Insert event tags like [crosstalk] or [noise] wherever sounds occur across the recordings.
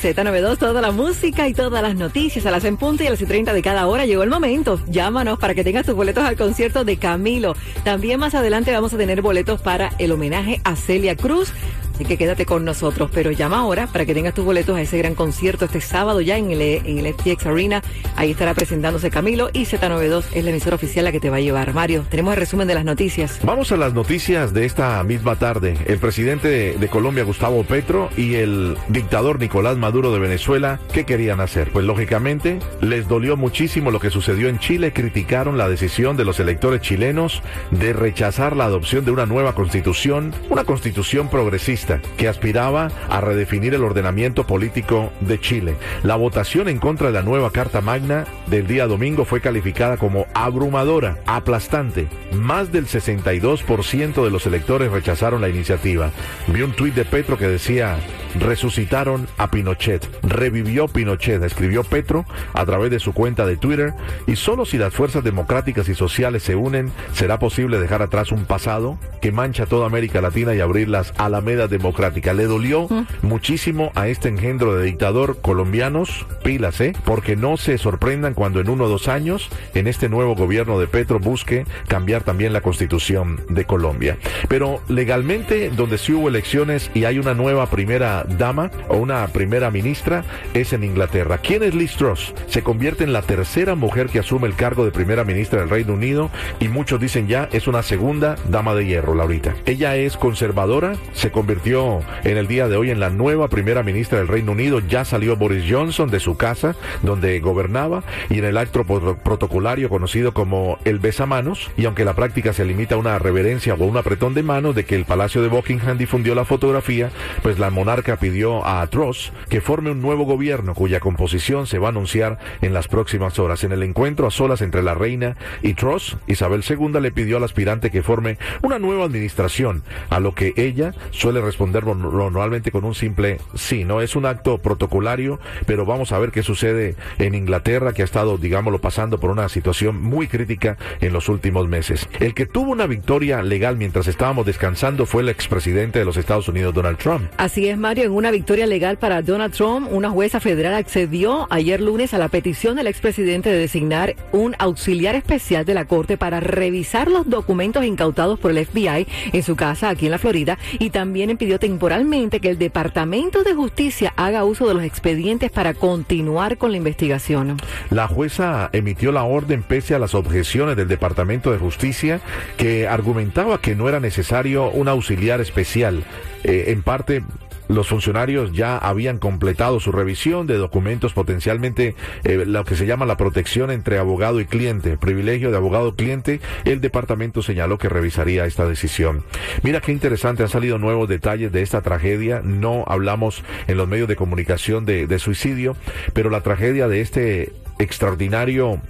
Z92, toda la música y todas las noticias a las en punto y a las y 30 de cada hora. Llegó el momento. Llámanos para que tengas tus boletos al concierto de Camilo. También más adelante vamos a tener boletos para el homenaje a Celia Cruz. Así que quédate con nosotros, pero llama ahora para que tengas tus boletos a ese gran concierto este sábado ya en el, en el FTX Arena. Ahí estará presentándose Camilo y Z92 es la emisora oficial la que te va a llevar. Mario, tenemos el resumen de las noticias. Vamos a las noticias de esta misma tarde. El presidente de, de Colombia, Gustavo Petro, y el dictador Nicolás Maduro de Venezuela, ¿qué querían hacer? Pues lógicamente les dolió muchísimo lo que sucedió en Chile. Criticaron la decisión de los electores chilenos de rechazar la adopción de una nueva constitución, una constitución progresista que aspiraba a redefinir el ordenamiento político de Chile. La votación en contra de la nueva Carta Magna del día domingo fue calificada como abrumadora, aplastante. Más del 62% de los electores rechazaron la iniciativa. Vi un tuit de Petro que decía, resucitaron a Pinochet, revivió Pinochet, escribió Petro a través de su cuenta de Twitter, y solo si las fuerzas democráticas y sociales se unen, será posible dejar atrás un pasado que mancha toda América Latina y abrir las alamedas democráticas. Le dolió muchísimo a este engendro de dictador colombianos, pilas, ¿eh? Porque no se sorprendan cuando en uno o dos años, en este nuevo gobierno de Petro, busque cambiar también la constitución de Colombia. Pero legalmente, donde sí hubo elecciones y hay una nueva primera dama o una primera ministra, es en Inglaterra. ¿Quién es Liz Truss? Se convierte en la tercera mujer que asume el cargo de primera ministra del Reino Unido y muchos dicen ya es una segunda dama de hierro, Laurita. Ella es conservadora, se convirtió en el día de hoy en la nueva primera ministra del Reino Unido. Ya salió Boris Johnson de su casa donde gobernaba y en el acto protocolario conocido como el besamanos y aunque la práctica se limita a una reverencia o un apretón de manos de que el Palacio de Buckingham difundió la fotografía, pues la monarca pidió a Truss que forme un nuevo gobierno cuya composición se va a anunciar en las próximas horas. En el encuentro a solas entre la reina y Truss, Isabel II le pidió al aspirante que forme una nueva administración, a lo que ella suele responder normalmente con un simple sí. No es un acto protocolario, pero vamos a ver qué sucede en Inglaterra, que ha estado, digámoslo, pasando por una situación muy crítica en los últimos meses. El que tuvo una victoria legal mientras estábamos descansando fue el expresidente de los Estados Unidos, Donald Trump. Así es, Mario, en una victoria legal para Donald Trump, una jueza federal accedió ayer lunes a la petición del expresidente de designar un auxiliar especial de la Corte para revisar los documentos incautados por el FBI en su casa aquí en la Florida y también impidió temporalmente que el Departamento de Justicia haga uso de los expedientes para continuar con la investigación. La jueza emitió la orden pese a las objeciones del Departamento de Justicia que argumentaba que no era necesario un auxiliar especial. Eh, en parte los funcionarios ya habían completado su revisión de documentos potencialmente eh, lo que se llama la protección entre abogado y cliente, privilegio de abogado-cliente. El departamento señaló que revisaría esta decisión. Mira qué interesante, han salido nuevos detalles de esta tragedia. No hablamos en los medios de comunicación de, de suicidio, pero la tragedia de este extraordinario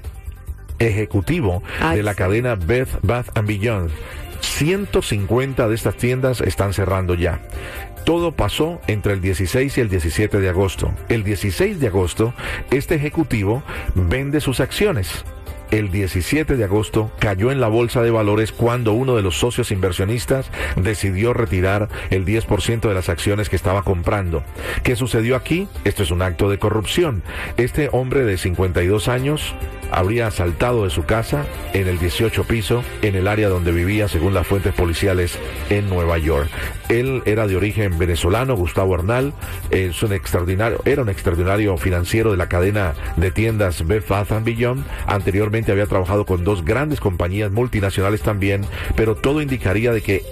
ejecutivo de la cadena Beth Bath and Beyond 150 de estas tiendas están cerrando ya. Todo pasó entre el 16 y el 17 de agosto. El 16 de agosto, este ejecutivo vende sus acciones el 17 de agosto cayó en la bolsa de valores cuando uno de los socios inversionistas decidió retirar el 10% de las acciones que estaba comprando. ¿Qué sucedió aquí? Esto es un acto de corrupción. Este hombre de 52 años habría saltado de su casa en el 18 piso en el área donde vivía según las fuentes policiales en Nueva York. Él era de origen venezolano, Gustavo Arnal, es un extraordinario, era un extraordinario financiero de la cadena de tiendas Bed Bath Beyond. Anteriormente había trabajado con dos grandes compañías multinacionales también, pero todo indicaría de que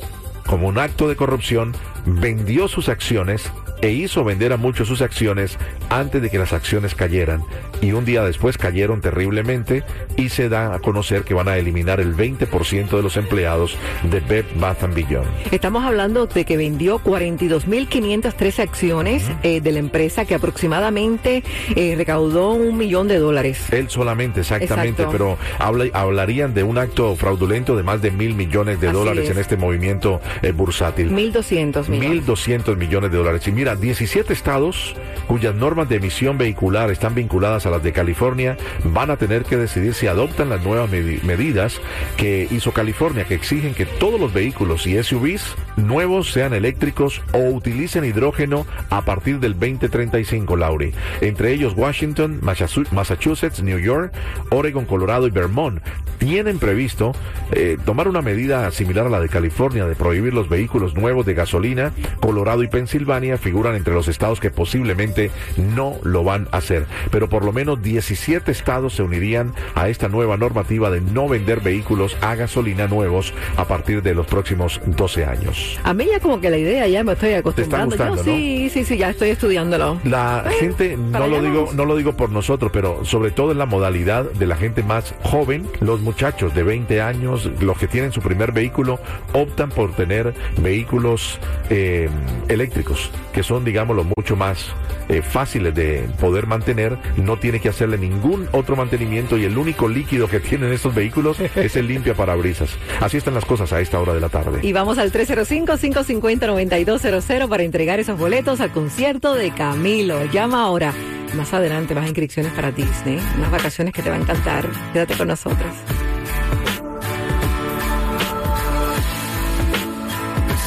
como un acto de corrupción vendió sus acciones e hizo vender a muchos sus acciones antes de que las acciones cayeran. Y un día después cayeron terriblemente y se da a conocer que van a eliminar el 20% de los empleados de Bed Bath Beyond. Estamos hablando de que vendió 42.513 acciones eh, de la empresa que aproximadamente eh, recaudó un millón de dólares. Él solamente, exactamente, pero hablarían de un acto fraudulento de más de mil millones de dólares en este movimiento eh, bursátil. 1.200 millones. 1.200 millones de dólares. Y mira, 17 estados cuyas normas de emisión vehicular están vinculadas a las de California van a tener que decidir si adoptan las nuevas medidas que hizo California, que exigen que todos los vehículos y SUVs nuevos sean eléctricos o utilicen hidrógeno a partir del 2035, Lauri. Entre ellos Washington, Massachusetts, New York, Oregon, Colorado y Vermont tienen previsto eh, tomar una medida similar a la de California de prohibir los vehículos nuevos de gasolina. Colorado y Pensilvania figuran entre los estados que posiblemente no lo van a hacer. Pero por lo menos 17 estados se unirían a esta nueva normativa de no vender vehículos a gasolina nuevos a partir de los próximos 12 años. A mí ya como que la idea ya me estoy acostumbrando. Yo, sí, sí, sí, ya estoy estudiándolo. La gente, no lo digo, no lo digo por nosotros, pero sobre todo en la modalidad de la gente más joven, los muchachos de 20 años, los que tienen su primer vehículo, optan por tener vehículos eh, eléctricos, que son, digámoslo, mucho más eh, fáciles de poder mantener, no tiene que hacerle ningún otro mantenimiento y el único líquido que tienen estos vehículos [laughs] es el limpia parabrisas. Así están las cosas a esta hora de la tarde. Y vamos al 305-550-9200 para entregar esos boletos al concierto de Camilo. Llama ahora. Más adelante más inscripciones para Disney, unas vacaciones que te va a encantar. Quédate con nosotros.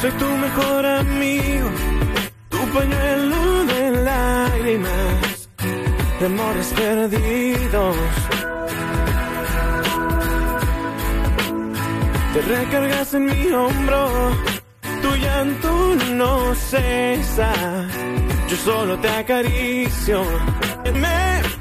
Soy tu mejor amigo, pañuelo de lágrimas, de amores perdidos. Te recargas en mi hombro, tu llanto no cesa, yo solo te acaricio. Me